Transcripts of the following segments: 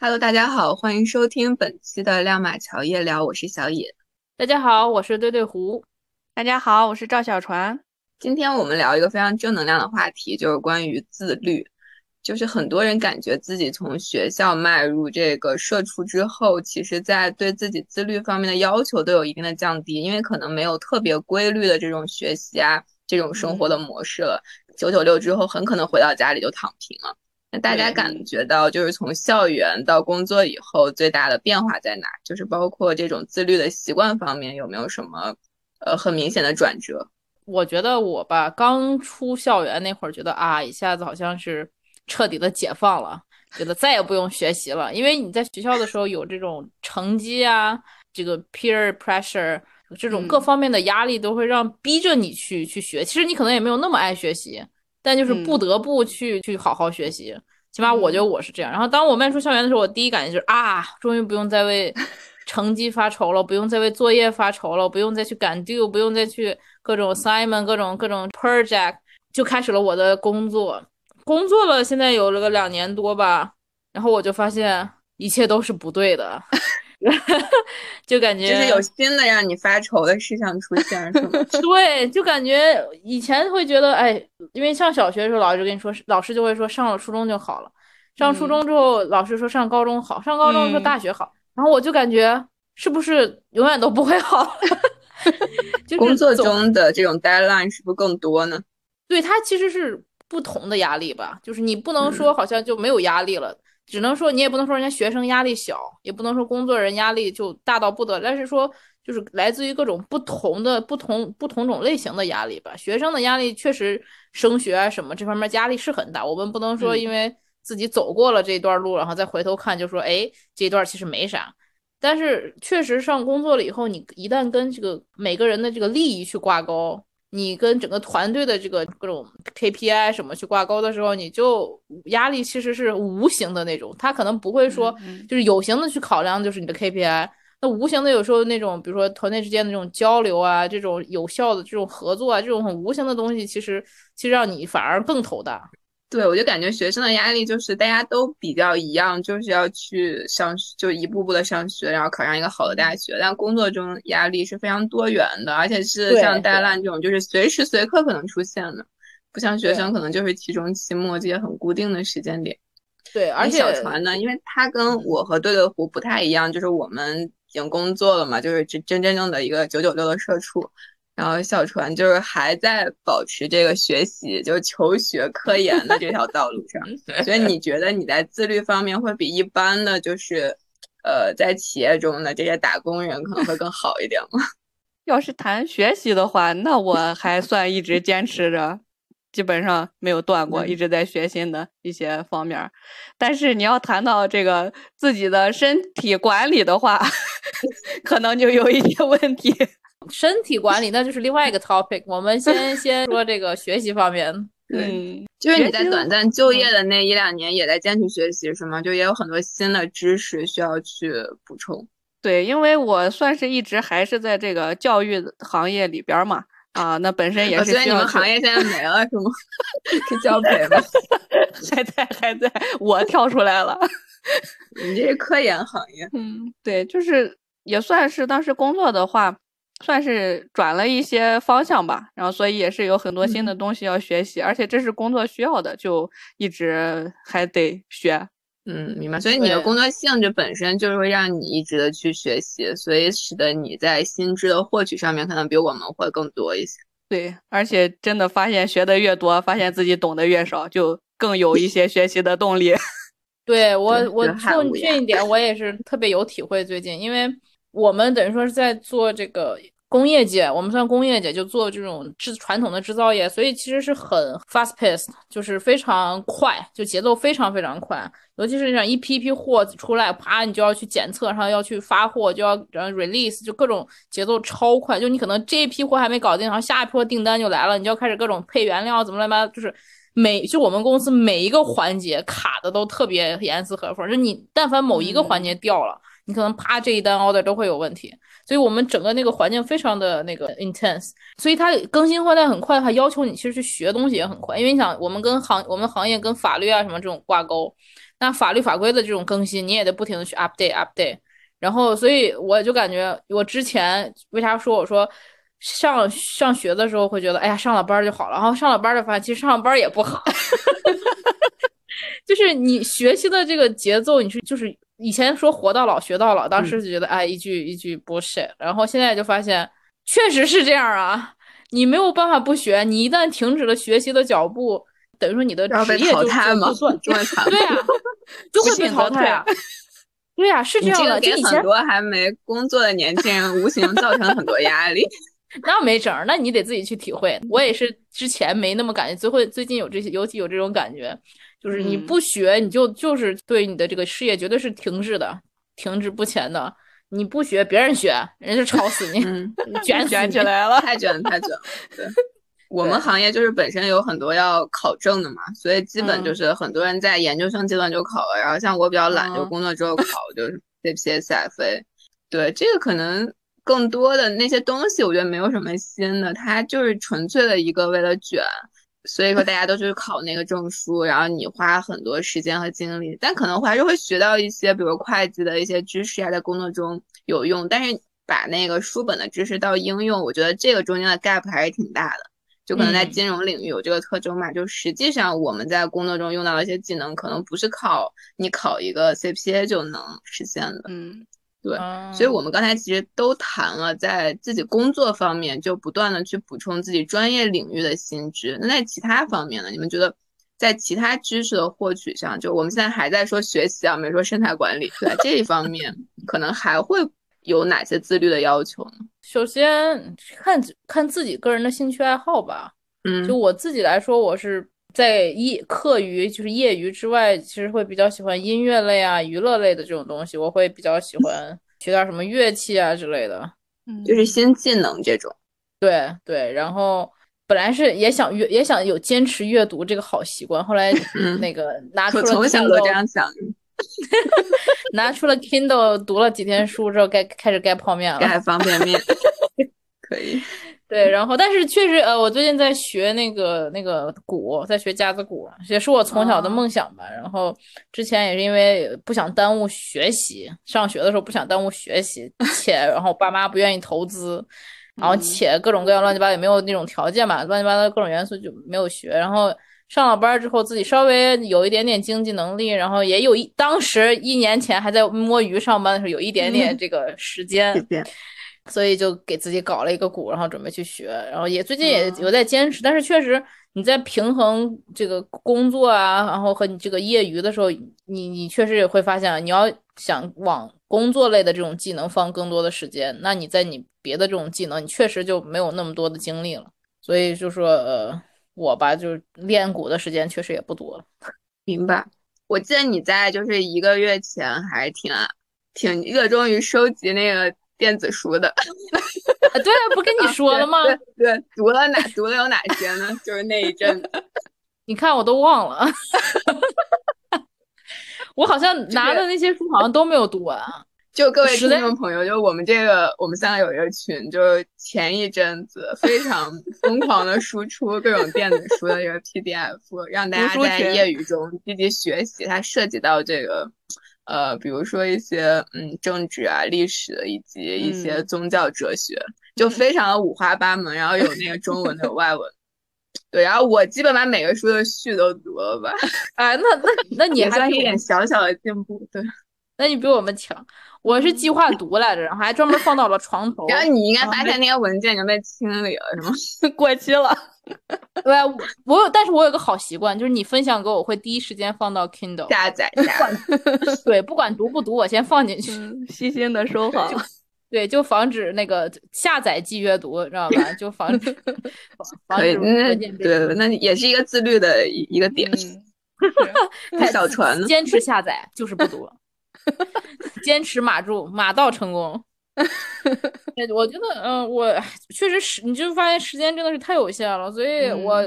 Hello，大家好，欢迎收听本期的亮马桥夜聊，我是小野。大家好，我是对对胡。大家好，我是赵小船。今天我们聊一个非常正能量的话题，就是关于自律。就是很多人感觉自己从学校迈入这个社畜之后，其实在对自己自律方面的要求都有一定的降低，因为可能没有特别规律的这种学习啊，这种生活的模式了。九九六之后，很可能回到家里就躺平了。那大家感觉到，就是从校园到工作以后，最大的变化在哪？就是包括这种自律的习惯方面，有没有什么呃很明显的转折？我觉得我吧，刚出校园那会儿，觉得啊，一下子好像是。彻底的解放了，觉得再也不用学习了，因为你在学校的时候有这种成绩啊，这个 peer pressure，这种各方面的压力都会让逼着你去去学。其实你可能也没有那么爱学习，但就是不得不去去好好学习。起码我觉得我是这样。然后当我迈出校园的时候，我第一感觉就是啊，终于不用再为 成绩发愁了，不用再为作业发愁了，不用再去赶 due，不用再去各种 assignment，各种各种 project，就开始了我的工作。工作了，现在有了个两年多吧，然后我就发现一切都是不对的，就感觉就是有新的让你发愁的事项出现，是吗？对，就感觉以前会觉得，哎，因为上小学的时候，老师跟你说，老师就会说上了初中就好了，上初中之后，老师说上高中好，上高中说大学好，然后我就感觉是不是永远都不会好？工作中的这种 deadline 是不是更多呢？对，它其实是。不同的压力吧，就是你不能说好像就没有压力了，只能说你也不能说人家学生压力小，也不能说工作人压力就大到不得，但是说就是来自于各种不同的不同不同种类型的压力吧。学生的压力确实升学啊什么这方面压力是很大，我们不能说因为自己走过了这段路，然后再回头看就说哎这一段其实没啥，但是确实上工作了以后，你一旦跟这个每个人的这个利益去挂钩。你跟整个团队的这个各种 KPI 什么去挂钩的时候，你就压力其实是无形的那种，他可能不会说，就是有形的去考量，就是你的 KPI。那无形的有时候那种，比如说团队之间的这种交流啊，这种有效的这种合作啊，这种很无形的东西，其实其实让你反而更头大。对，我就感觉学生的压力就是大家都比较一样，就是要去上，就一步步的上学，然后考上一个好的大学。但工作中压力是非常多元的，而且是像大烂这种，就是随时随刻可能出现的，不像学生可能就是期中、期末这些很固定的时间点。对，而且小船呢，因为他跟我和对对胡不太一样，就是我们已经工作了嘛，就是真真正正的一个九九六的社畜。然后小船就是还在保持这个学习，就求学科研的这条道路上，所以你觉得你在自律方面会比一般的就是，呃，在企业中的这些打工人可能会更好一点吗？要是谈学习的话，那我还算一直坚持着，基本上没有断过，一直在学新的一些方面。但是你要谈到这个自己的身体管理的话，可能就有一些问题。身体管理那就是另外一个 topic。我们先先说这个学习方面。对，就是你在短暂就业的那一两年也在坚持学习，是吗？就也有很多新的知识需要去补充。对，因为我算是一直还是在这个教育行业里边嘛。啊，那本身也是。所以你们行业现在没了是吗？是教培吗？还在还在，我跳出来了。你这是科研行业。嗯，对，就是也算是当时工作的话。算是转了一些方向吧，然后所以也是有很多新的东西要学习，而且这是工作需要的，就一直还得学。嗯，明白。所以你的工作性质本身就是会让你一直的去学习，所以使得你在薪资的获取上面可能比我们会更多一些。对，而且真的发现学的越多，发现自己懂得越少，就更有一些学习的动力。对我，我就这一点我也是特别有体会。最近因为。我们等于说是在做这个工业界，我们算工业界，就做这种制传统的制造业，所以其实是很 fast paced，就是非常快，就节奏非常非常快。尤其是像一批一批货出来，啪，你就要去检测，然后要去发货，就要然后 release，就各种节奏超快。就你可能这一批货还没搞定，然后下一批订单就来了，你就要开始各种配原料，怎么来吧，就是每就我们公司每一个环节卡的都特别严丝合缝，就你但凡某一个环节掉了。你可能啪这一单 order 都会有问题，所以我们整个那个环境非常的那个 intense，所以它更新换代很快，的话要求你其实去学东西也很快，因为你想我们跟行我们行业跟法律啊什么这种挂钩，那法律法规的这种更新，你也得不停的去 update update。然后，所以我就感觉我之前为啥说我说上上学的时候会觉得，哎呀，上了班就好了，然后上了班就发现其实上了班也不好，就是你学习的这个节奏，你是就是以前说活到老学到老，当时就觉得哎一句一句 bullshit，然后现在就发现确实是这样啊，你没有办法不学，你一旦停止了学习的脚步，等于说你的职业就就断，对啊，就会被淘汰啊。对呀，是这样的。给很多还没工作的年轻人无形造成很多压力。那没整，那你得自己去体会。我也是之前没那么感觉，最后最近有这些，尤其有这种感觉，就是你不学，你就就是对你的这个事业绝对是停滞的，停滞不前的。你不学，别人学，人家吵死你，卷卷起来 了，太卷太卷了。对。我们行业就是本身有很多要考证的嘛，所以基本就是很多人在研究生阶段就考了，然后像我比较懒，就工作之后考，就是 CPA、CFA。对，这个可能更多的那些东西，我觉得没有什么新的，它就是纯粹的一个为了卷，所以说大家都去考那个证书，然后你花很多时间和精力，但可能还是会学到一些，比如会计的一些知识啊，在工作中有用，但是把那个书本的知识到应用，我觉得这个中间的 gap 还是挺大的。就可能在金融领域有这个特征嘛，就实际上我们在工作中用到的一些技能，可能不是靠你考一个 CPA 就能实现的。嗯，对，所以我们刚才其实都谈了，在自己工作方面就不断的去补充自己专业领域的新知。那在其他方面呢？你们觉得在其他知识的获取上，就我们现在还在说学习啊，没说生态管理，对这一方面可能还会。有哪些自律的要求呢？首先看看自己个人的兴趣爱好吧。嗯，就我自己来说，我是在业课余就是业余之外，其实会比较喜欢音乐类啊、娱乐类的这种东西。我会比较喜欢学点什么乐器啊之类的，嗯，就是新技能这种。对对，然后本来是也想阅，也想有坚持阅读这个好习惯，后来那个拿出了从小都这样想。拿出了 Kindle，读了几天书之后，该开始盖泡面了。盖方便面，可以。对，然后但是确实，呃，我最近在学那个那个鼓，在学架子鼓，也是我从小的梦想吧。然后之前也是因为不想耽误学习，上学的时候不想耽误学习，且然后爸妈不愿意投资，然后且各种各样乱七八糟也没有那种条件嘛，乱七八糟各种元素就没有学，然后。上了班之后，自己稍微有一点点经济能力，然后也有一当时一年前还在摸鱼上班的时候，有一点点这个时间，所以就给自己搞了一个鼓，然后准备去学，然后也最近也有在坚持。但是确实你在平衡这个工作啊，然后和你这个业余的时候，你你确实也会发现，你要想往工作类的这种技能放更多的时间，那你在你别的这种技能，你确实就没有那么多的精力了。所以就说呃。我吧，就是练鼓的时间确实也不多了。明白。我记得你在就是一个月前还挺挺热衷于收集那个电子书的。对，不跟你说了吗？对，读了哪读了有哪些呢？就是那一阵子，你看我都忘了。我好像拿的那些书好像都没有读完。就各位听众朋友，就我们这个，我们三个有一个群，就是前一阵子非常疯狂的输出各种电子书的一个 PDF，让大家在业余中积极学习。它涉及到这个，呃，比如说一些嗯政治啊、历史以及一些宗教哲学，就非常的五花八门。然后有那个中文的、外文，对。然后我基本把每个书的序都读了吧。啊，那那那你还算一点小小的进步，对。那你比我们强。我是计划读来着，然后还专门放到了床头。然后你应该发现那些文件已经被清理了，是吗？过期了。对，我有，但是我有个好习惯，就是你分享给我，会第一时间放到 Kindle 下载下。对，不管读不读，我先放进去，细心的收好。对，就防止那个下载即阅读，知道吧？就防止。可以，那对，那也是一个自律的一一个点。太小船了，坚持下载就是不读。坚持马住，马到成功。我觉得，嗯，我确实是，你就发现时间真的是太有限了，所以我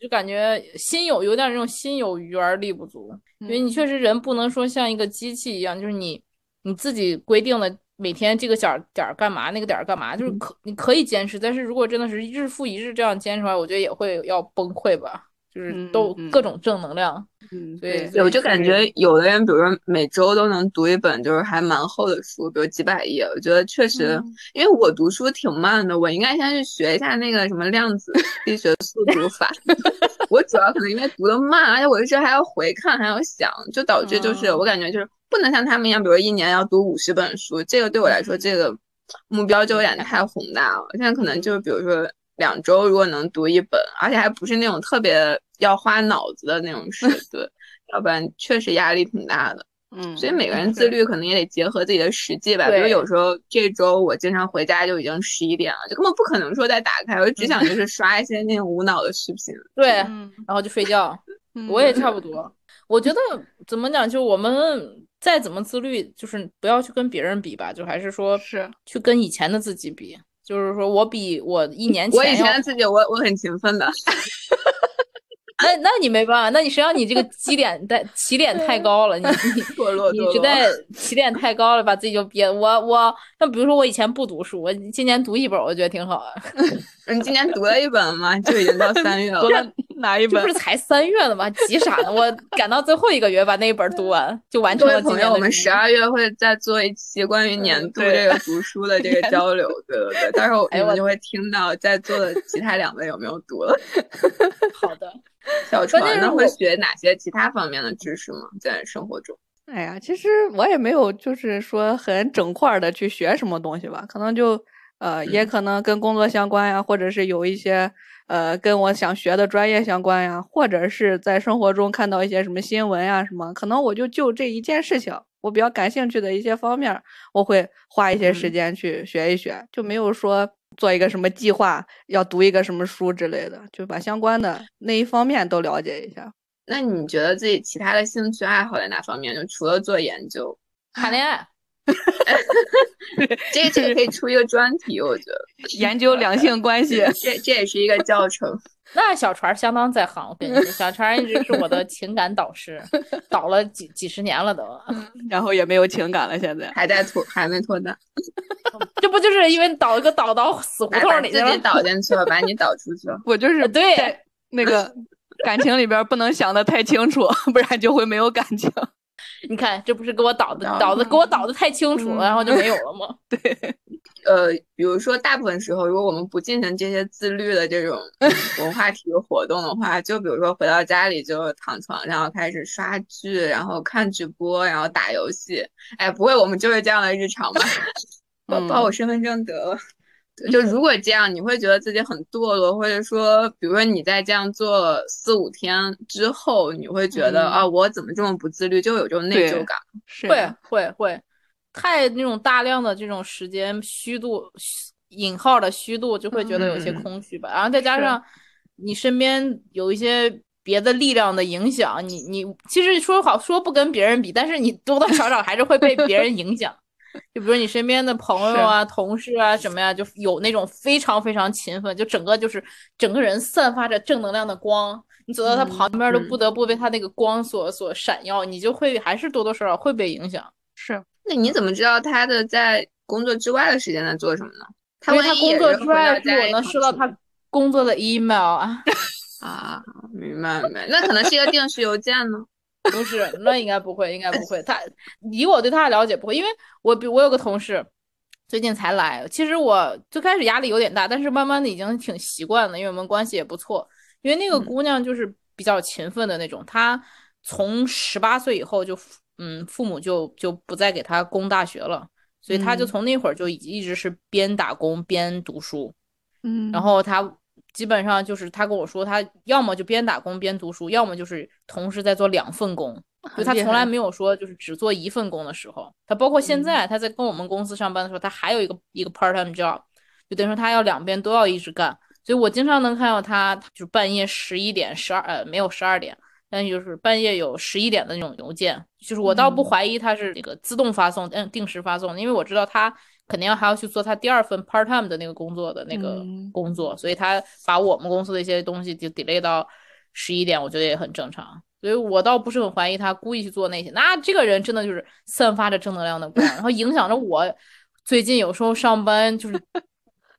就感觉心有有点那种心有余而力不足。因为你确实人不能说像一个机器一样，就是你你自己规定的每天这个点儿点儿干嘛，那个点儿干嘛，就是可你可以坚持，但是如果真的是日复一日这样坚持的话，我觉得也会要崩溃吧。就是嗯都嗯各种正能量。嗯，对对，我就感觉有的人，比如说每周都能读一本就是还蛮厚的书，比如几百页，我觉得确实，嗯因为我读书挺慢的，我应该先去学一下那个什么量子力学速读法。我主要可能因为读的慢，而且我一直还要回看，还要想，就导致就是哦我感觉就是不能像他们一样，比如一年要读五十本书，这个对我来说这个目标就有点太宏大了。现在可能就是比如说两周如果能读一本，而且还不是那种特别要花脑子的那种事，对，要不然确实压力挺大的。嗯，所以每个人自律可能也得结合自己的实际吧。比如有时候这周我经常回家就已经十一点了，就根本不可能说再打开，我就只想就是刷一些那种无脑的视频。对，嗯，然后就睡觉。嗯我也差不多。我觉得怎么讲，就我们再怎么自律，就是不要去跟别人比吧，就还是说是去跟以前的自己比。就是说我比我一年前我以前的自己，我我很勤奋的，那那你没办法，那你实际上你这个基点在 起点太高了，你你堕落 堕落。你实在起点太高了，把自己就憋。我我那比如说我以前不读书，我今年读一本，我觉得挺好的。你今年读了一本吗？就已经到三月了读。了哪一本这不是？才三月了吗？急啥呢？我赶到最后一个月把那一本读完，就完各成了朋友，我们十二月会再做一期关于年度这个读书的这个交流，对对对，到时候哎我你们就会听到在座的其他两位有没有读了。好的。小船呢会学哪些其他方面的知识吗？在生活中？哎呀，其实我也没有，就是说很整块的去学什么东西吧，可能就呃，也可能跟工作相关呀，或者是有一些呃跟我想学的专业相关呀，或者是在生活中看到一些什么新闻呀什么，可能我就就这一件事情，我比较感兴趣的一些方面，我会花一些时嗯间去学一学，就没有说做一个什么计划，要读一个什么书之类的，就把相关的那一方面都了解一下。那你觉得自己其他的兴趣爱好在哪方面？就除了做研究，谈恋爱，这个这个可以出一个专题，我觉得 研究两性关系，这这也是一个教程。那小船相当在行，我跟你说，小船一直是我的情感导师，导了几几十年了都。然后也没有情感了，现在。还在脱，还没脱单，这不就是因为导一个导到死胡同里去了？导进去了，把你导出去了。我就是呃对那个感情里边不能想的太清楚，不然就会没有感情。你看，这不是给我导的导导的给我导的太清楚了，嗯然后就没有 了吗？对呃，比如说，大部分时候，如果我们不进行这些自律的这种 文化体育活动的话，就比如说回到家里就躺床上开始刷剧，然后看直播，然后打游戏。哎，不会，我们就是这样的日常吧？把把我身份证得了。对就如果这样，你会觉得自己很堕落，或者说，比如说你在这样做了四五天之后，你会觉得、嗯啊，我怎么这么不自律，就有这种内疚感。是会会会，太那种大量的这种时间虚度虚引号的虚度，就会觉得有些嗯空虚吧。然后再加上你身边有一些别的力量的影响，你你其实说好说不跟别人比，但是你多多少少还是会被别人影响。就比如你身边的朋友啊、同事啊什么呀，就有那种非常非常勤奋，就整个就是整个人散发着正能量的光，你走到他旁边都嗯不得不被他那个光所所闪耀，你就会还是多多少少会被影响。是，那你怎么知道他的在工作之外的时间在做什么呢？他因为他工作之外我能收到他。工作的 email 啊，啊，明白明白，那可能是一个定时邮件呢。不是，那应该不会，应该不会。他以我对他的了解不会，因为我比我有个同事最近才来，其实我最开始压力有点大，但是慢慢的已经挺习惯了，因为我们关系也不错。因为那个嗯姑娘就是比较勤奋的那种，她从十八岁以后就嗯父母就就不再给她供大学了，所以她就嗯从那会儿就一一直是边打工边读书。嗯然后他基本上就是他跟我说，他要么就边打工边读书，要么就是同时在做两份工，就他从来没有说就是只做一份工的时候。他包括现嗯在他在跟我们公司上班的时候，他还有一个一个 part time job，就等于说他要两边都要一直干。所以我经常能看到他就是半夜十一点、十二呃没有十二点，但就是半夜有十一点的那种邮件，就是我倒不嗯怀疑他是那个自动发送，嗯，定时发送，因为我知道他肯定要还要去做他第二份 part time 的那个工作的那个嗯工作，所以他把我们公司的一些东西就 delay 到十一点，我觉得也很正常。所以我倒不是很怀疑他故意去做那些。那这个人真的就是散发着正能量的光，然后影响着我。最近有时候上班就是，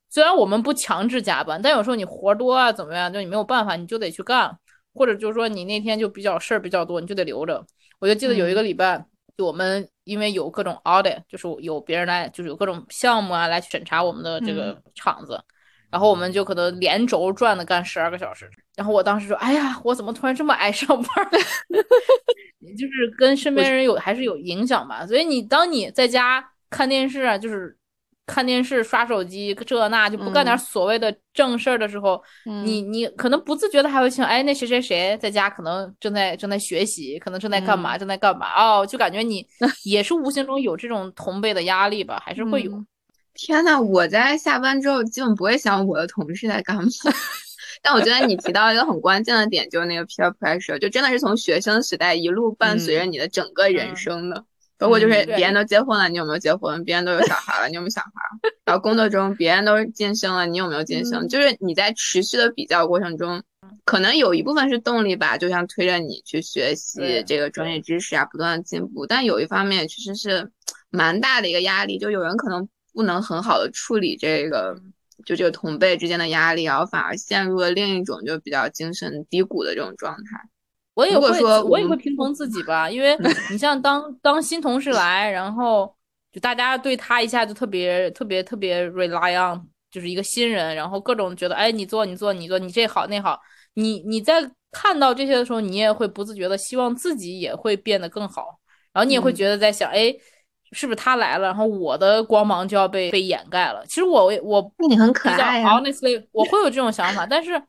虽然我们不强制加班，但有时候你活多啊怎么样，就你没有办法，你就得去干。或者就是说你那天就比较事儿比较多，你就得留着。我就记得有一个礼拜，就我们因为有各种 audit，就是有别人来，就是有各种项目啊来审查我们的这个厂子，然后我们就可能连轴转的干十二个小时。然后我当时说：“哎呀，我怎么突然这么爱上班？” 就是跟身边人有还是有影响吧。所以你当你在家看电视啊，就是看电视、刷手机这那就不干点所谓的正事儿的时候，你你可能不自觉的还会想，哎，那谁谁谁在家可能正在正在学习，可能正在干嘛，正在干嘛哦，就感觉你 也是无形中有这种同辈的压力吧，还是会有。天呐，我在下班之后基本不会想我的同事在干嘛。但我觉得你提到一个很关键的点，就是那个 peer pressure，就真的是从学生时代一路伴随着你的整个人生的。包括就是别人都结婚了，你有没有结婚？别人都有小孩了，你有没有小孩？然后工作中别人都晋升了，你有没有晋升？就是你在持续的比较过程中，可能有一部分是动力吧，就像推着你去学习这个专业知识啊，不断的进步。但有一方面其实是蛮大的一个压力，就有人可能不能很好的处理这个。就这个同辈之间的压力，然后反而陷入了另一种就比较精神低谷的这种状态。我也会说，我也会平衡自己吧，因为你像当当新同事来，然后就大家对他一下就特别特别特别 rely on，就是一个新人，然后各种觉得哎你做你做你做你这好那好，你你在看到这些的时候，你也会不自觉的希望自己也会变得更好，然后你也会觉得在想哎。是不是他来了，然后我的光芒就要被被掩盖了？其实我我你很可爱呀，honestly，我会有这种想法，但是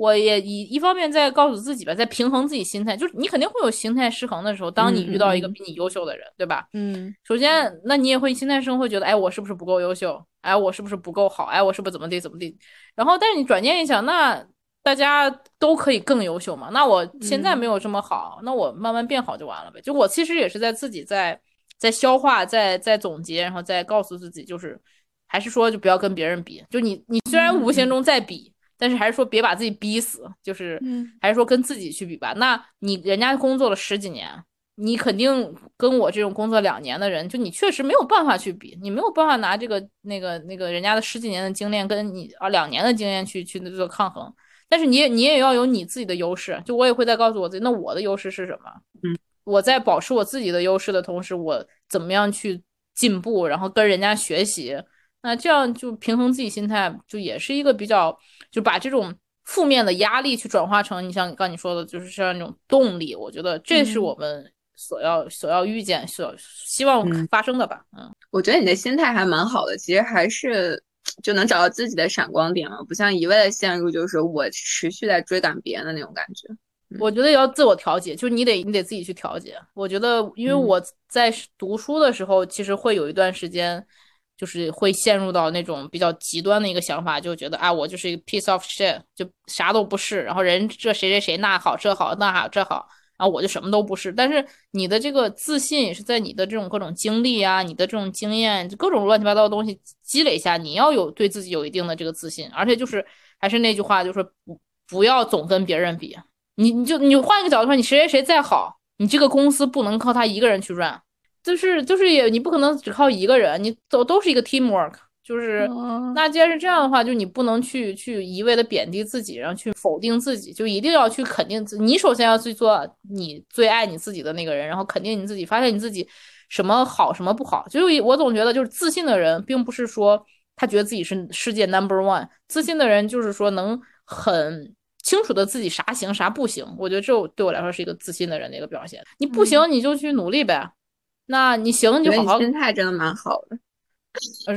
我也以一方面在告诉自己吧，在平衡自己心态，就是你肯定会有心态失衡的时候，当你遇到一个比你优秀的人，对吧？嗯，首先，那你也会心态失衡，会觉得，哎，我是不是不够优秀？哎，我是不是不够好？哎，我是不是怎么地怎么地？然后，但是你转念一想，那大家都可以更优秀嘛？那我现在没有这么好，那我慢慢变好就完了呗。就我其实也是在自己在。在消化，在在总结，然后再告诉自己，就是还是说，就不要跟别人比。就你，你虽然无形中在比，但是还是说别把自己逼死。就是，还是说跟自己去比吧。那你人家工作了十几年，你肯定跟我这种工作两年的人，就你确实没有办法去比，你没有办法拿这个那个那个人家的十几年的经验跟你啊两年的经验去去做抗衡。但是你也你也要有你自己的优势。就我也会在告诉我自己，那我的优势是什么？嗯。我在保持我自己的优势的同时，我怎么样去进步，然后跟人家学习，那这样就平衡自己心态，就也是一个比较，就把这种负面的压力去转化成你像刚你说的，就是像那种动力。我觉得这是我们所要所要遇见、所希望发生的吧。嗯，我觉得你的心态还蛮好的，其实还是就能找到自己的闪光点嘛，不像一味的陷入就是我持续在追赶别人的那种感觉。我觉得要自我调节，就是你得你得自己去调节。我觉得，因为我在读书的时候，其实会有一段时间，就是会陷入到那种比较极端的一个想法，就觉得啊，我就是一个 piece of shit，就啥都不是。然后人这谁谁谁那好这好那好这好，然后我就什么都不是。但是你的这个自信也是在你的这种各种经历啊，你的这种经验，各种乱七八糟的东西积累下，你要有对自己有一定的这个自信。而且就是还是那句话，就是不不要总跟别人比。你你就你换一个角度说，你谁谁谁再好，你这个公司不能靠他一个人去 run，就是就是也你不可能只靠一个人，你都都是一个 teamwork，就是那既然是这样的话，就你不能去去一味的贬低自己，然后去否定自己，就一定要去肯定自你首先要去做你最爱你自己的那个人，然后肯定你自己，发现你自己什么好什么不好。就是我总觉得就是自信的人，并不是说他觉得自己是世界 number one，自信的人就是说能很。清楚的自己啥行啥不行，我觉得这对我来说是一个自信的人的一个表现。你不行你就去努力呗，那你行你就好好。心态真的蛮好的，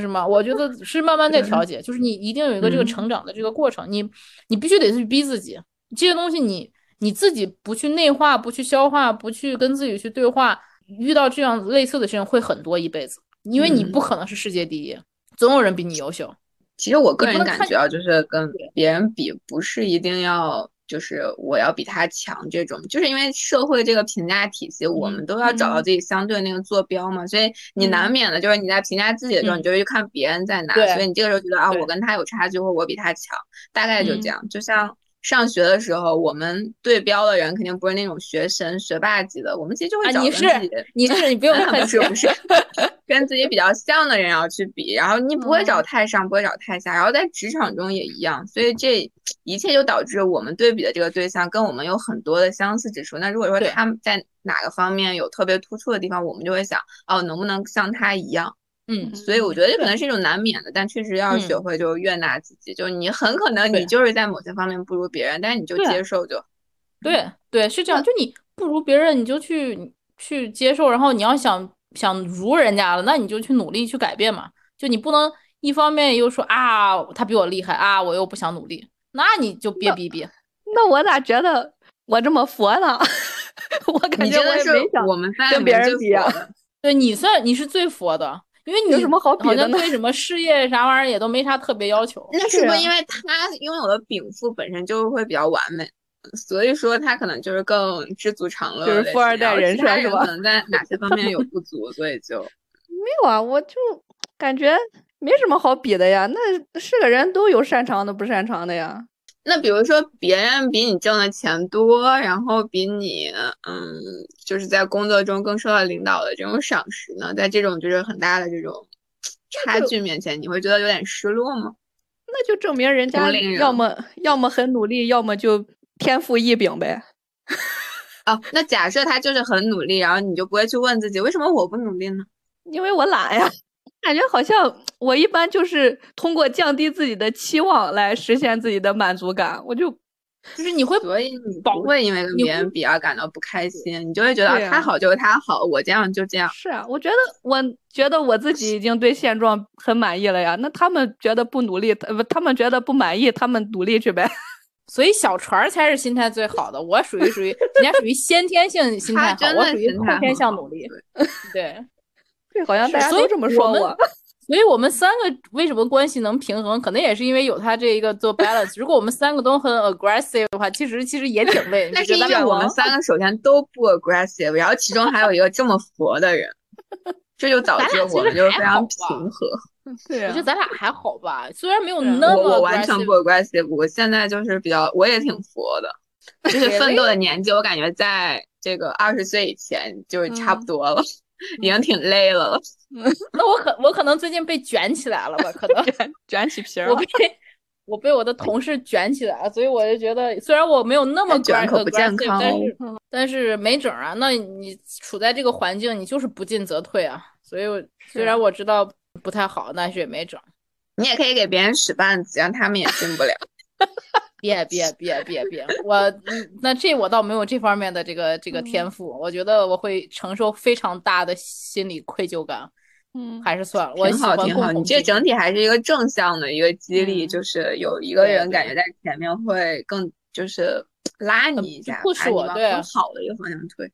是吗？我觉得是慢慢在调节，就是你一定有一个这个成长的这个过程，你你必须得去逼自己。这些东西你你自己不去内化、不去消化、不去跟自己去对话，遇到这样类似的事情会很多一辈子，因为你不可能是世界第一，总有人比你优秀。其实我个人感觉啊，就是跟别人比，不是一定要就是我要比他强这种，就是因为社会这个评价体系，我们都要找到自己相对那个坐标嘛，所以你难免的就是你在评价自己的时候，你就会去看别人在哪，所以你这个时候觉得啊，我跟他有差距，或我比他强，大概就这样。就像上学的时候，我们对标的人肯定不是那种学神学霸级的，我们其实就会找你是你是你不用 不是不是，跟自己比较像的人要去比，然后你不会找太上，不会找太下，然后在职场中也一样，所以这一切就导致我们对比的这个对象跟我们有很多的相似之处。那如果说他们在哪个方面有特别突出的地方，我们就会想，哦，能不能像他一样？嗯，所以我觉得这可能是一种难免的，但确实要学会就悦纳自己，就你很可能你就是在某些方面不如别人，但是你就接受就。对对，是这样。就你不如别人，你就去去接受，然后你要想想如人家了，那你就去努力去改变嘛。就你不能一方面又说啊他比我厉害啊，我又不想努力，那你就别那逼逼。那我咋觉得我这么佛呢？我感觉我也没想我们仨跟别人比啊。对你算你是最佛的，因为你有什么好比的呢好像对什么事业啥玩意儿也都没啥特别要求。那是不是因为他拥有的禀赋本身就会比较完美，所以说他可能就是更知足常乐就是富二代人设是吧可能在哪些方面有不足，所以就 没有啊，我就感觉没什么好比的呀。那是个人都有擅长的，不擅长的呀。那比如说别人比你挣的钱多，然后比你嗯，就是在工作中更受到领导的这种赏识呢，在这种就是很大的这种差距面前，你会觉得有点失落吗？那就证明人家要么要么很努力，要么就天赋异禀呗。啊，那假设他就是很努力，然后你就不会去问自己为什么我不努力呢？因为我懒呀，感觉好像我一般就是通过降低自己的期望来实现自己的满足感，我就就是你会所以你保不会因为跟别人比而感到不开心，你就会觉得啊他好就是他好，我这样就这样。是啊，我觉得我觉得我自己已经对现状很满意了呀。那他们觉得不努力，他们觉得不满意，他们努力去呗。所以小船儿才是心态最好的。我属于属于人家属于先天性心态好，我属于后天向努力。对 对，好像大家都这么说我。所以我们三个为什么关系能平衡，可能也是因为有他这一个做 balance。如果我们三个都很 aggressive 的话，其实其实也挺累。那你觉得咱俩是因为我们三个首先都不 aggressive，然后其中还有一个这么佛的人，这就导致我们就非实还好吧常平和。我觉得咱俩还好吧，虽然没有那么我我完全不 aggressive，我现在就是比较，我也挺佛的，就是奋斗的年纪，我感觉在这个二十岁以前就是差不嗯多了，已经挺累了了。那我可我可能最近被卷起来了吧？可能卷卷起皮儿了我被。我被我的同事卷起来了，所以我就觉得，虽然我没有那么但卷可不健康哦但是但是没整啊。那你处在这个环境，你就是不进则退啊。所以我虽然我知道不太好，但是也没整。你也可以给别人使绊子，让他们也进不了。别别别别别，我嗯那这我倒没有这方面的这个这个嗯天赋，我觉得我会承受非常大的心理愧疚感，嗯，还是算了。我挺喜欢好挺好，你这整体还是一个正向的一个激励，嗯就是有一个人感觉在前面会更就是拉你一下你往我对更好的一个方向推。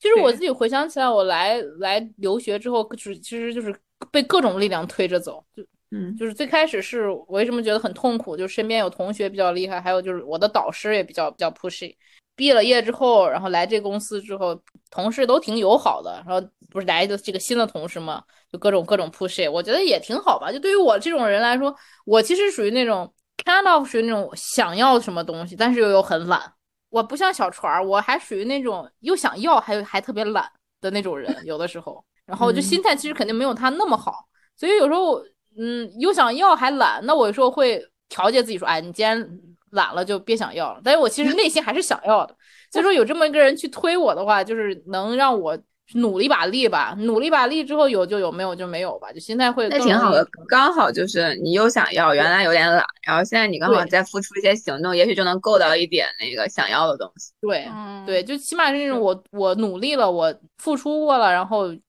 其实我自己回想起来，我来来留学之后，就是其实就是被各种力量推着走。就嗯，就是最开始是我为什么觉得很痛苦，就身边有同学比较厉害，还有就是我的导师也比较比较 pushy。毕了业之后，然后来这公司之后，同事都挺友好的，然后不是来的这个新的同事嘛，就各种各种 push，我觉得也挺好吧。就对于我这种人来说，我其实属于那种 kind of 属于那种想要什么东西，但是又又很懒。我不像小船儿，我还属于那种又想要还还特别懒的那种人，有的时候，然后就嗯心态其实肯定没有他那么好，所以有时候嗯又想要还懒，那我有时候会调节自己说，哎，你既然懒了就别想要了，但是我其实内心还是想要的，所以说有这么一个人去推我的话，就是能让我努力把力吧，努力把力之后有就有，没有就没有吧，就心态会那挺好的，刚好就是你又想要，原来有点懒，然后现在你刚好再付出一些行动，也许就能够到一点那个想要的东西。对。嗯对，就起码是那种我我努力了，我付出过了，然后是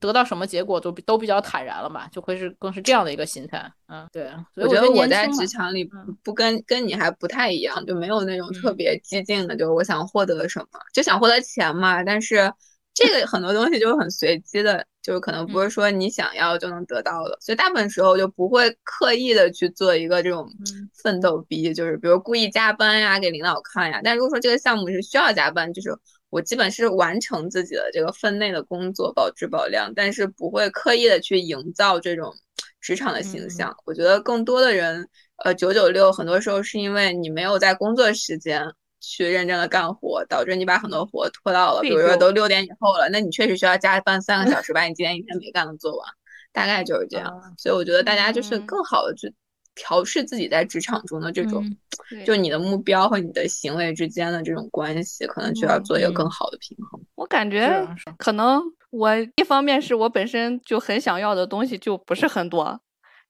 得到什么结果都比都比较坦然了嘛，就会是更是这样的一个心态。嗯，对，所以我觉得我在职场里嗯不跟跟你还不太一样，就没有那种特嗯别激进的，就是我想获得什么，就想获得钱嘛。但是这个很多东西就是很随机的，就是可能不嗯是说你想要就能得到的，所以大部分时候就不会刻意的去做一个这种嗯奋斗逼，就是比如故意加班呀，给领导看呀。但如果说这个项目是需要加班，就是我基本是完成自己的这个分内的工作，保质保量，但是不会刻意的去营造这种职场的形嗯象。我觉得更多的人，呃，九九六很多时候是因为你没有在工作时间去认真的干活，导致你把很多活拖到了，比如说都六点以后了，那你确实需要加班三个小时，把你今天一天没干的做完，大概就是这样。啊所以我觉得大家就是嗯更好的去调试自己在职场中的这种，嗯就你的目标和你的行为之间的这种关系，可能就要做一个更嗯好的平衡。我感觉可能我一方面是我本身就很想要的东西就不是很多，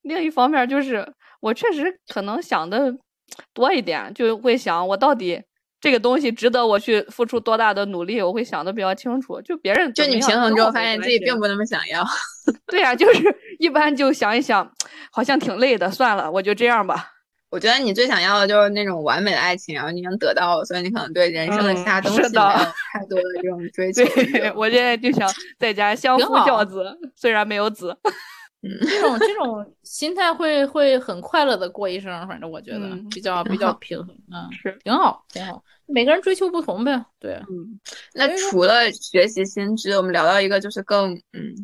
另一方面就是我确实可能想的多一点，就会想我到底这个东西值得我去付出多大的努力，我会想的比较清楚。就别人就你平衡之后，发现自己并不那么想要。对呀、就是一般就想一想，好像挺累的，算了，我就这样吧。我觉得你最想要的就是那种完美的爱情，然后你能得到，所以你可能对人生的其嗯他东西没有太多的这种追求。对我现在就想在家相夫教子，虽然没有子。这种这种 心态会会很快乐的过一生，反正我觉得嗯比较比较平衡，嗯，是，挺好挺好。每个人追求不同呗，对，嗯，那除了学习新知，我们聊到一个就是更嗯，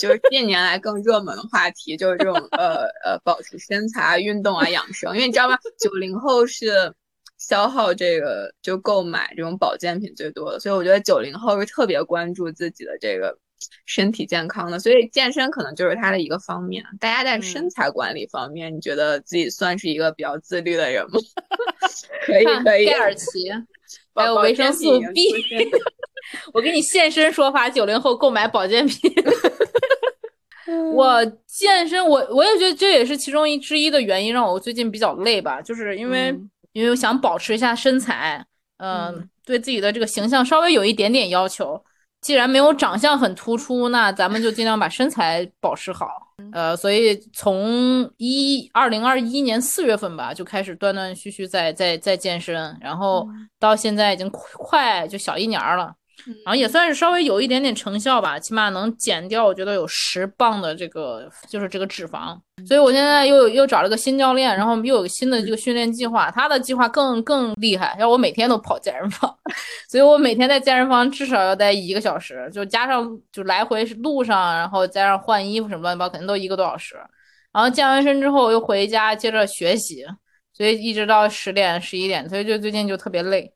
就是近年来更热门的话题，就是这种呃呃保持身材啊、运动啊、养生。因为你知道吗？九零后是消耗这个就购买这种保健品最多的，所以我觉得九零后是特别关注自己的这个身体健康的，所以健身可能就是它的一个方面。大家在身嗯材管理方面，你觉得自己算是一个比较自律的人吗？可以可以，盖尔奇，还有维生素 B 我给你现身说法，九零后购买保健品。我 健身，我我也觉得这也是其中一之一的原因，让我最近比较累吧，就是因为、嗯因为我想保持一下身材，嗯、嗯对自己的这个形象稍微有一点点要求。既然没有长相很突出，那咱们就尽量把身材保持好。呃，所以从一二零二一年四月份吧，就开始断断续续在在在健身，然后到现在已经快就小一年儿了。然后也算是稍微有一点点成效吧，起码能减掉我觉得有十磅的这个就是这个脂肪。所以我现在又又找了个新教练，然后又有个新的这个训练计划，他的计划更更厉害，要我每天都跑健身房，所以我每天在健身房至少要待一个小时，就加上就来回路上，然后加上换衣服什么乱七八糟，肯定都一个多小时。然后健完身之后又回家接着学习，所以一直到十点十一点，所以就最近就特别累。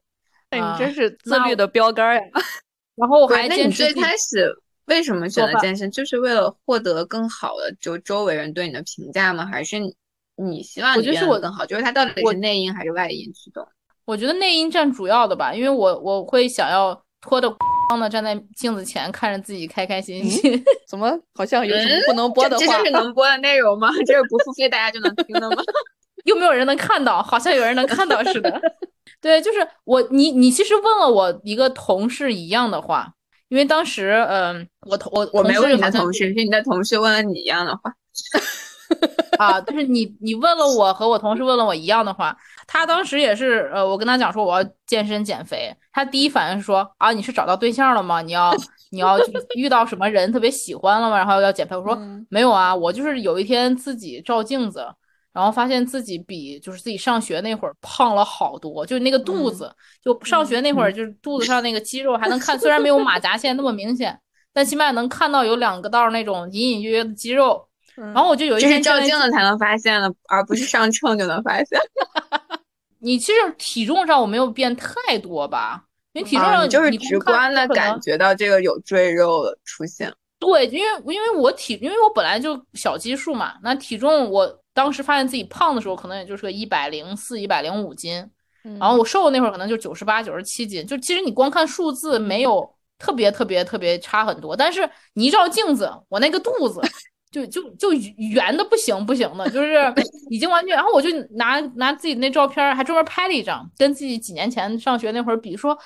那啊你真是自律的标杆儿呀！然后我还，那你最还坚持自己开始为什么选择健身？就是为了获得更好的就周围人对你的评价吗？还是你你希望你我觉得是我变得更好？就是它到底是内因还是外因驱动？我觉得内因占主要的吧，因为我我会想要拖着的站在镜子前看着自己开开心心。怎么好像有什么嗯不能播的话这这？就是能播的内容吗？这是不付费大家就能听的吗？又没有人能看到，好像有人能看到似的。对，就是我，你你其实问了我一个同事一样的话，因为当时，嗯、我同我我没问你的同事，是你的同事问了你一样的话。啊，但是你你问了我和我同事问了我一样的话，他当时也是，呃，我跟他讲说我要健身减肥，他第一反应是说啊，你是找到对象了吗？你要你要遇到什么人特别喜欢了吗？然后要减肥。我说嗯没有啊，我就是有一天自己照镜子，然后发现自己比就是自己上学那会儿胖了好多，就那个肚子，就上学那会儿就是肚子上那个肌肉还能看，虽然没有马甲线那么明显，但起码能看到有两个道儿那种隐隐约约的肌肉。然后我就有一天照镜子才能发现的，而不是上秤就能发现。你其实体重上我没有变太多吧，因为体重啊，上你就是你直观的感觉到这个有赘肉的出现。对，因为因为我体，因为我本来就小基数嘛，那体重我当时发现自己胖的时候，可能也就是个一百零四、一百零五斤，嗯然后我瘦的那会儿可能就九十八、九十七斤，就其实你光看数字没有特别特别特别差很多，但是你一照镜子，我那个肚子 就就就圆的不行不行的，就是已经完全，然后我就拿拿自己那照片，还专门拍了一张，跟自己几年前上学那会儿比，说，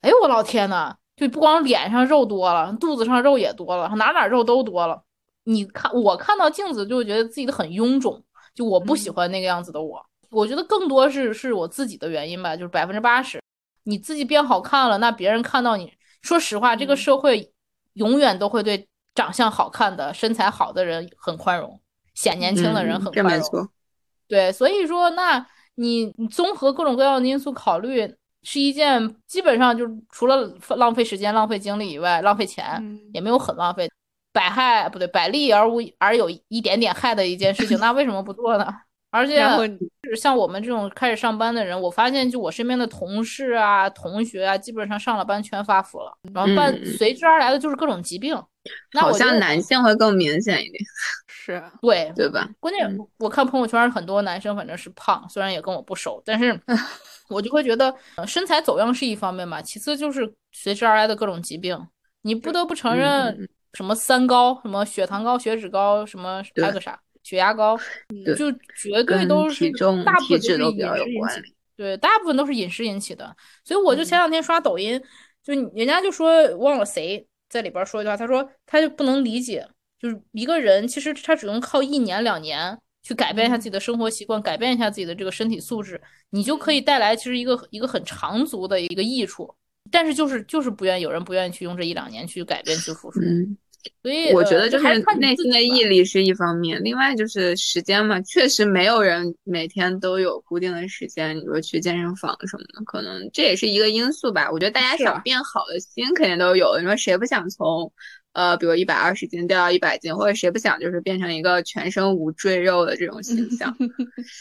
哎呦我老天呐，就不光脸上肉多了，肚子上肉也多了，哪哪肉都多了。你看我看到镜子就觉得自己的很臃肿，就我不喜嗯。欢那个样子的我。我觉得更多是是我自己的原因吧，就是百分之八十，你自己变好看了，那别人看到你，说实话，这个嗯。社会永远都会对长相好看的、身材好的人很宽容，显年轻的人嗯很宽容。对，所以说，那你你综合各种各样的因素考虑，是一件基本上就是除了浪费时间、浪费精力以外，浪费钱、嗯。也没有很浪费，百害不对，百利而无而有一点点害的一件事情，那为什么不做呢？而且然后像我们这种开始上班的人，我发现就我身边的同事啊、同学啊，基本上上了班全发福了，然后伴嗯随之而来的就是各种疾病。那好我像男性会更明显一点，是对对吧？关键嗯我看朋友圈很多男生反正是胖，虽然也跟我不熟，但是 我就会觉得呃身材走样是一方面吧，其次就是随之而来的各种疾病。你不得不承嗯认什么三高，什么血糖高、血脂高，什么还有个啥血压高，就绝对都是大部分都是饮食引起的。对，大部分都是饮食引起的。所以我就嗯前两天刷抖音，就人家就说忘了谁在里边说一句话，他说他就不能理解，就是一个人其实他只能靠一年两年去改变一下自己的生活习惯，改变一下自己的这个身体素质，你就可以带来其实一个一个很长足的一个益处。但是就是就是不愿意有人不愿意去用这一两年去改变去付出，嗯，所以我觉得就是内心的毅力是一方面，另外就是时间嘛，确实没有人每天都有固定的时间，你说去健身房什么的，可能这也是一个因素吧。我觉得大家想变好的心肯定都有，你说谁不想从呃，比如一百二十斤掉到一百斤，或者谁不想就是变成一个全身无赘肉的这种形 象？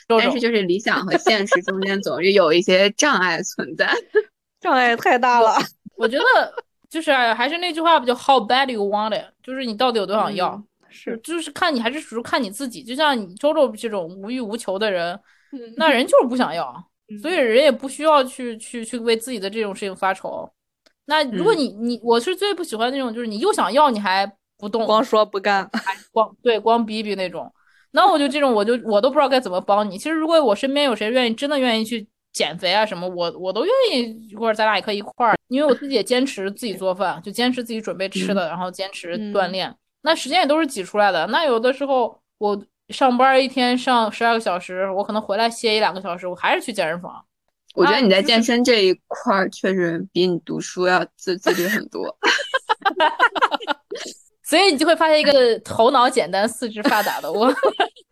但是就是理想和现实中间总是有一些障碍存在。障碍太大了。我觉得就是还是那句话不就 How bad you want it，就是你到底有多想要。嗯是，就是看你还是属于看你自己。就像你周周这种无欲无求的人，嗯那人就是不想要，所以嗯人也不需要去去去为自己的这种事情发愁。那如果嗯你你我是最不喜欢那种，就是你又想要你还不动，光说不干，光对光逼逼那种。那我就这种我就我都不知道该怎么帮你。其实如果我身边有谁愿意真的愿意去减肥啊什么，我我都愿意，或者咱俩也可以一块儿，因为我自己也坚持自己做饭，就坚持自己准备吃的，然后坚持锻嗯炼。那时间也都是挤出来的。那有的时候我上班一天上十二个小时，我可能回来歇一两个小时，我还是去健身房。我觉得你在健身这一块儿确实比你读书要自自律很多。所以你就会发现一个头脑简单、四肢发达的我。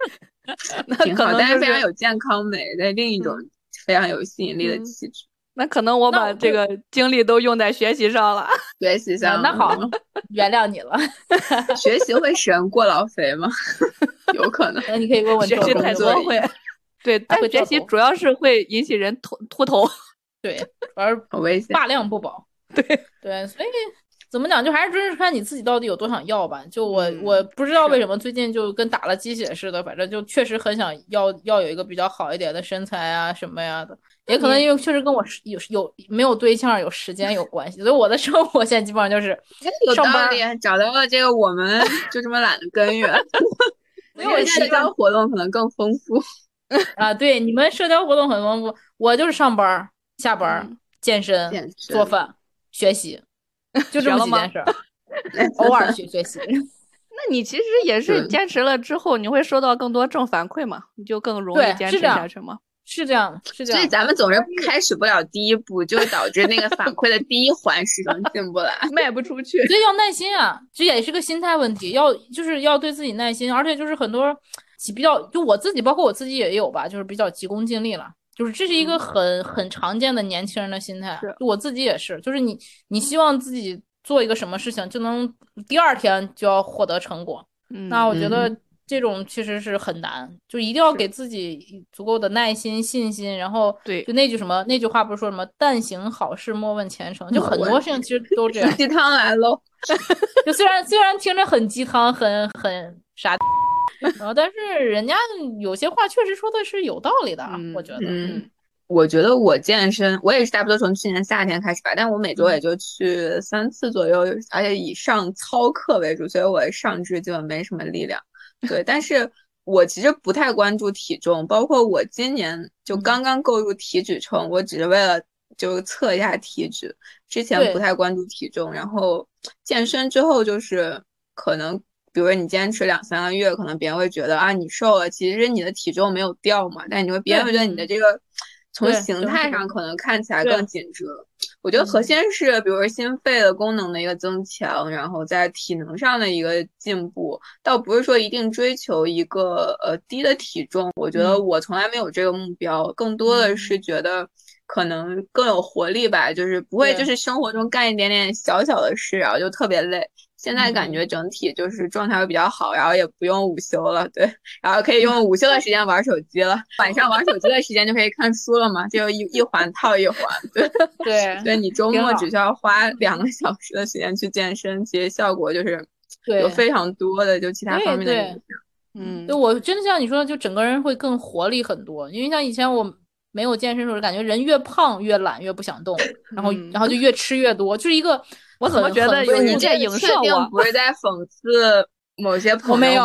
那挺好，可能就但是非常有健康美的另一种非常有吸引力的嗯气质。那可能我把这个精力都用在学习上了。学习上，那好，原谅你了。学习会使人过劳肥吗？有可能。那你可以问问学习太多会，对，但学习主要是会引起人秃秃头。对，而好危险。大量不保。对对，所以怎么讲，就还是真是看你自己到底有多想要吧。就我、嗯我不知道为什么最近就跟打了鸡血似的，反正就确实很想要要有一个比较好一点的身材啊什么呀的。也可能因为确实跟我有有没有对象有时间有关系，所以我的生活现在基本上就是 上班找到了这个我们 就这么懒的根源。所以我现在社交活动可能更丰富。啊，对，你们社交活动很丰富，我就是上班、下班、嗯健身、健身做饭、学习，就这么学了吗几件事儿，偶尔学学习。那你其实也是坚持了之后，你会收到更多正反馈嘛？你就更容易坚持下去嘛？是这样，是这样所以。咱们总是开始不了第一步，就导致那个反馈的第一环始终进不来。迈不出去。所以要耐心啊，这也是个心态问题，要就是要对自己耐心，而且就是很多比较，就我自己，包括我自己也有吧，就是比较急功近利了，就是这是一个很很常见的年轻人的心态，就我自己也是，就是你你希望自己做一个什么事情就能第二天就要获得成果，嗯，那我觉得嗯。这种其实是很难，就一定要给自己足够的耐心、信心，然后对。就那句什么那句话不是说什么“但行好事，莫问前程”，就很多事情其实都这 样。鸡汤来喽！就虽然虽然听着很鸡汤，很很傻，然后但是人家有些话确实说的是有道理的我觉得。嗯，我觉得我健身，我也是差不多从去年夏天开始吧，但我每周也就去三次左右，而且以上操课为主，所以我上肢基本没什么力量。对，但是我其实不太关注体重，包括我今年就刚刚购入体脂秤，我只是为了就测一下体脂，之前不太关注体重，然后健身之后就是可能。比如你坚持两三个月，可能别人会觉得啊你瘦了，其实你的体重没有掉嘛，但你会别人会觉得你的这个从形态上可能看起来更紧致了。我觉得核嗯心是，比如说心肺的功能的一个增强，然后在体能上的一个进步，倒不是说一定追求一个呃低的体重。我觉得嗯我从来没有这个目标，更多的是觉得可能更有活力吧，就是不会就是生活中干一点点小小的事，然后就特别累。现在感觉整体就是状态会比较好，然后也不用午休了，对，然后可以用午休的时间玩手机了，晚上玩手机的时间就可以看书了嘛，就一一环套一环，对对 对，你周末只需要花两个小时的时间去健身，其实效果就是有非常多的就其他方面的对影响。嗯对，我真的像你说的，就整个人会更活力很多。因为像以前我没有健身的时候，感觉人越胖越懒，越不想动，然后嗯然后就越吃越多，就是一个我怎么觉得你这在影射我不是在讽刺某些朋友我没有，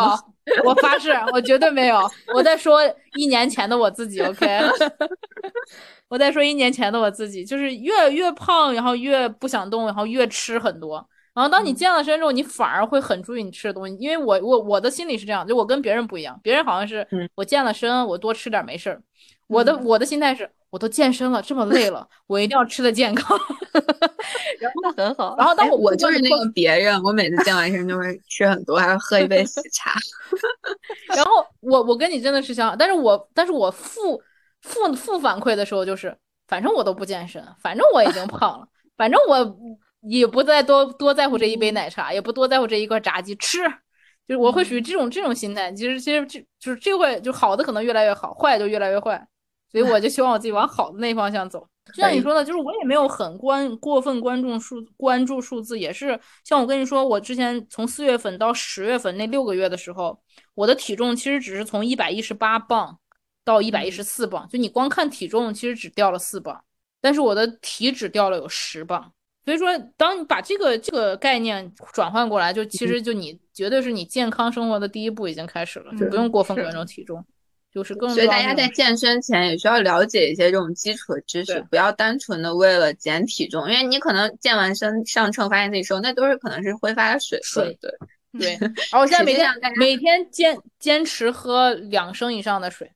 我发誓，我绝对没有。我在说一年前的我自己，OK？我在说一年前的我自己，就是越越胖，然后越不想动，然后越吃很多。然后当你嗯健了身之后，你反而会很注意你吃的东西，因为我我我的心里是这样，就我跟别人不一样，别人好像是嗯我健了身，我多吃点没事儿。我的嗯我的心态是，我都健身了，这么累了，我一定要吃的健康。那很好。然后当哎，我就是那个别人，我每次健完身就会吃很多，还要喝一杯喜茶。然后我我跟你真的是相，但是我但是我负负负反馈的时候就是，反正我都不健身，反正我已经胖了，反正我也不再多多在乎这一杯奶茶，也不多在乎这一块炸鸡，吃，就是我会属于这种这种心态。其实其实这就是这会就好的可能越来越好，坏就越来越坏，所以我就希望我自己往好的那方向走。就像你说的，就是我也没有很关过分关注数关注数字，也是像我跟你说，我之前从四月份到十月份那六个月的时候，我的体重其实只是从一百一十八磅到一百一十四磅，就你光看体重其实只掉了四磅，但是我的体脂掉了有十磅。所以说，当你把这个这个概念转换过来，就其实就你绝对是你健康生活的第一步已经开始了，就不用过分关注体重，就是更所以大家在健身前也需要了解一些这种基础的知识，不要单纯的为了减体重，因为你可能健完身上秤发现自己瘦，那都是可能是挥发的水分水。对，对。而我现在每天每天坚坚持喝两升以上的水。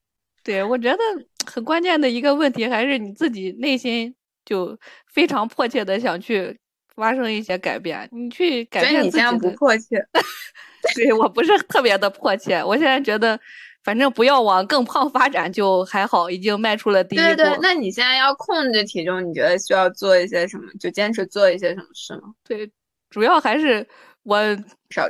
对，我觉得很关键的一个问题还是你自己内心就非常迫切的想去发生一些改变，你去改所以变你现在不。迫切，对我不是特别的迫切，我现在觉得反正不要往更胖发展就还好，已经迈出了第一步。对对。那你现在要控制体重，你觉得需要做一些什么？就坚持做一些什么事吗？对，主要还是我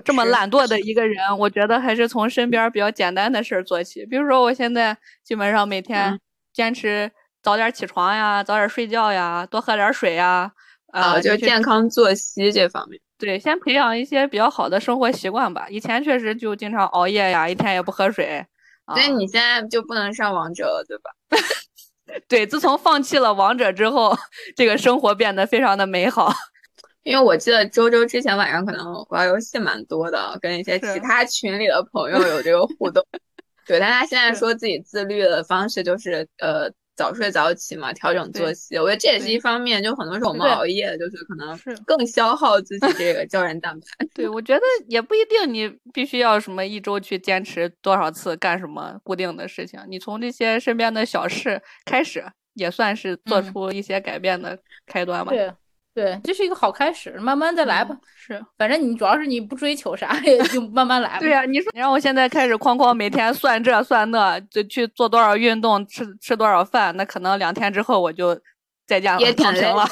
这么懒惰的一个人，我觉得还是从身边比较简单的事儿做起。比如说，我现在基本上每天嗯坚持早点起床呀，早点睡觉呀，多喝点儿水呀。啊，啊，就是健康作息这方面。对，先培养一些比较好的生活习惯吧。以前确实就经常熬夜呀，一天也不喝水。啊所以你现在就不能上王者了，对吧？对，自从放弃了王者之后，这个生活变得非常的美好。因为我记得周周之前晚上可能玩游戏蛮多的，跟一些其他群里的朋友有这个互动。对，但他现在说自己自律的方式就是呃早睡早起嘛，调整作息。我觉得这也是一方面，就很多时候我们熬夜，就是可能是更消耗自己这个胶原蛋白。对，我觉得也不一定你必须要什么一周去坚持多少次干什么固定的事情，你从这些身边的小事开始，也算是做嗯出一些改变的开端吧。对对，这是一个好开始，慢慢再来吧。嗯是反正你主要是你不追求啥，也就慢慢来吧。对呀、你说你让我现在开始哐哐每天算这算那，就去做多少运动，吃吃多少饭，那可能两天之后我就在家也躺平了。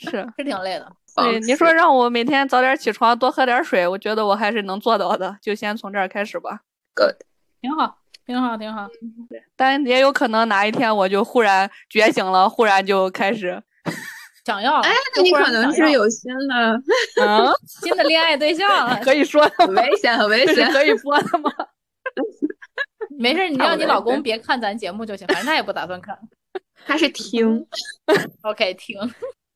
是，是挺累的。对，你说让我每天早点起床，多喝点水，我觉得我还是能做到的，就先从这儿开始吧。挺好，挺好，挺好。但也有可能哪一天我就忽然觉醒了，忽然就开始，想要，哎，那你可能是有新的，嗯，新的恋爱对象了。可以说的吗？很危险，很危险。可以播的吗？没事，你让你老公别看咱节目就行，反正他也不打算看。他是听。OK，停。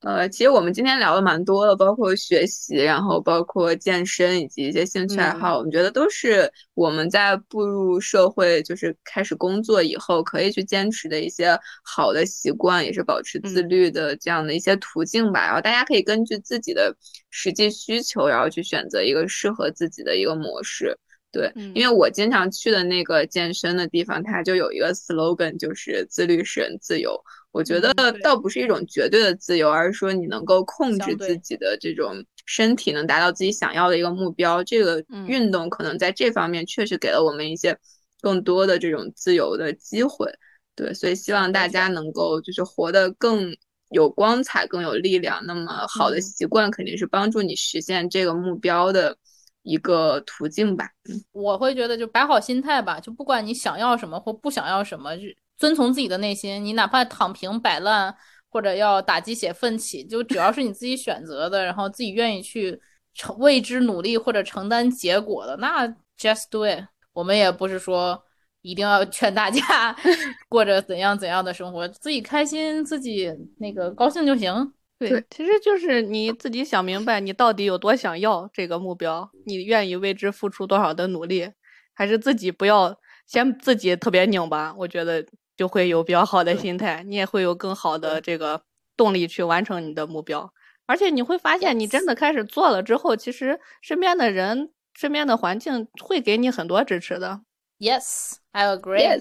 呃，其实我们今天聊的蛮多的，包括学习，然后包括健身以及一些兴趣爱嗯好，我们觉得都是我们在步入社会，就是开始工作以后可以去坚持的一些好的习惯，也是保持自嗯律的这样的一些途径吧。然后大家可以根据自己的实际需求，然后去选择一个适合自己的一个模式。对，嗯因为我经常去的那个健身的地方，它就有一个 slogan，就是自律使人自由。我觉得倒不是一种绝对的自由，而是说你能够控制自己的这种身体，能达到自己想要的一个目标。这个嗯运动可能在这方面确实给了我们一些更多的这种自由的机会。对，所以希望大家能够就是活得更有光彩、更有力量。那么好的习惯肯定是帮助你实现这个目标的一个途径吧。我会觉得就摆好心态吧，就不管你想要什么或不想要什么，就遵从自己的内心。你哪怕躺平摆烂，或者要打鸡血奋起，就只要是你自己选择的，然后自己愿意去承为之努力或者承担结果的，那 just do it。我们也不是说。一定要劝大家 过着怎样怎样的生活，自己开心，自己那个高兴就行。对，其实就是你自己想明白，你到底有多想要这个目标，你愿意为之付出多少的努力，还是自己不要先自己特别拧巴，我觉得就会有比较好的心态，你也会有更好的这个动力去完成你的目标。而且你会发现，你真的开始做了之后，其实身边的人、身边的环境会给你很多支持的。Yes, I agree.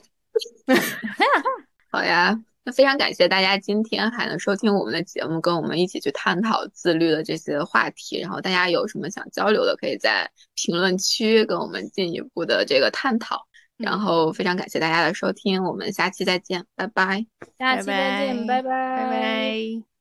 好呀，那非常感谢大家今天还能收听我们的节目，跟我们一起去探讨自律的这些话题。然后大家有什么想交流的，可以在评论区跟我们进一步的这个探讨。然后非常感谢大家的收听，我们下期再见，拜拜。下期再见，拜拜，拜拜。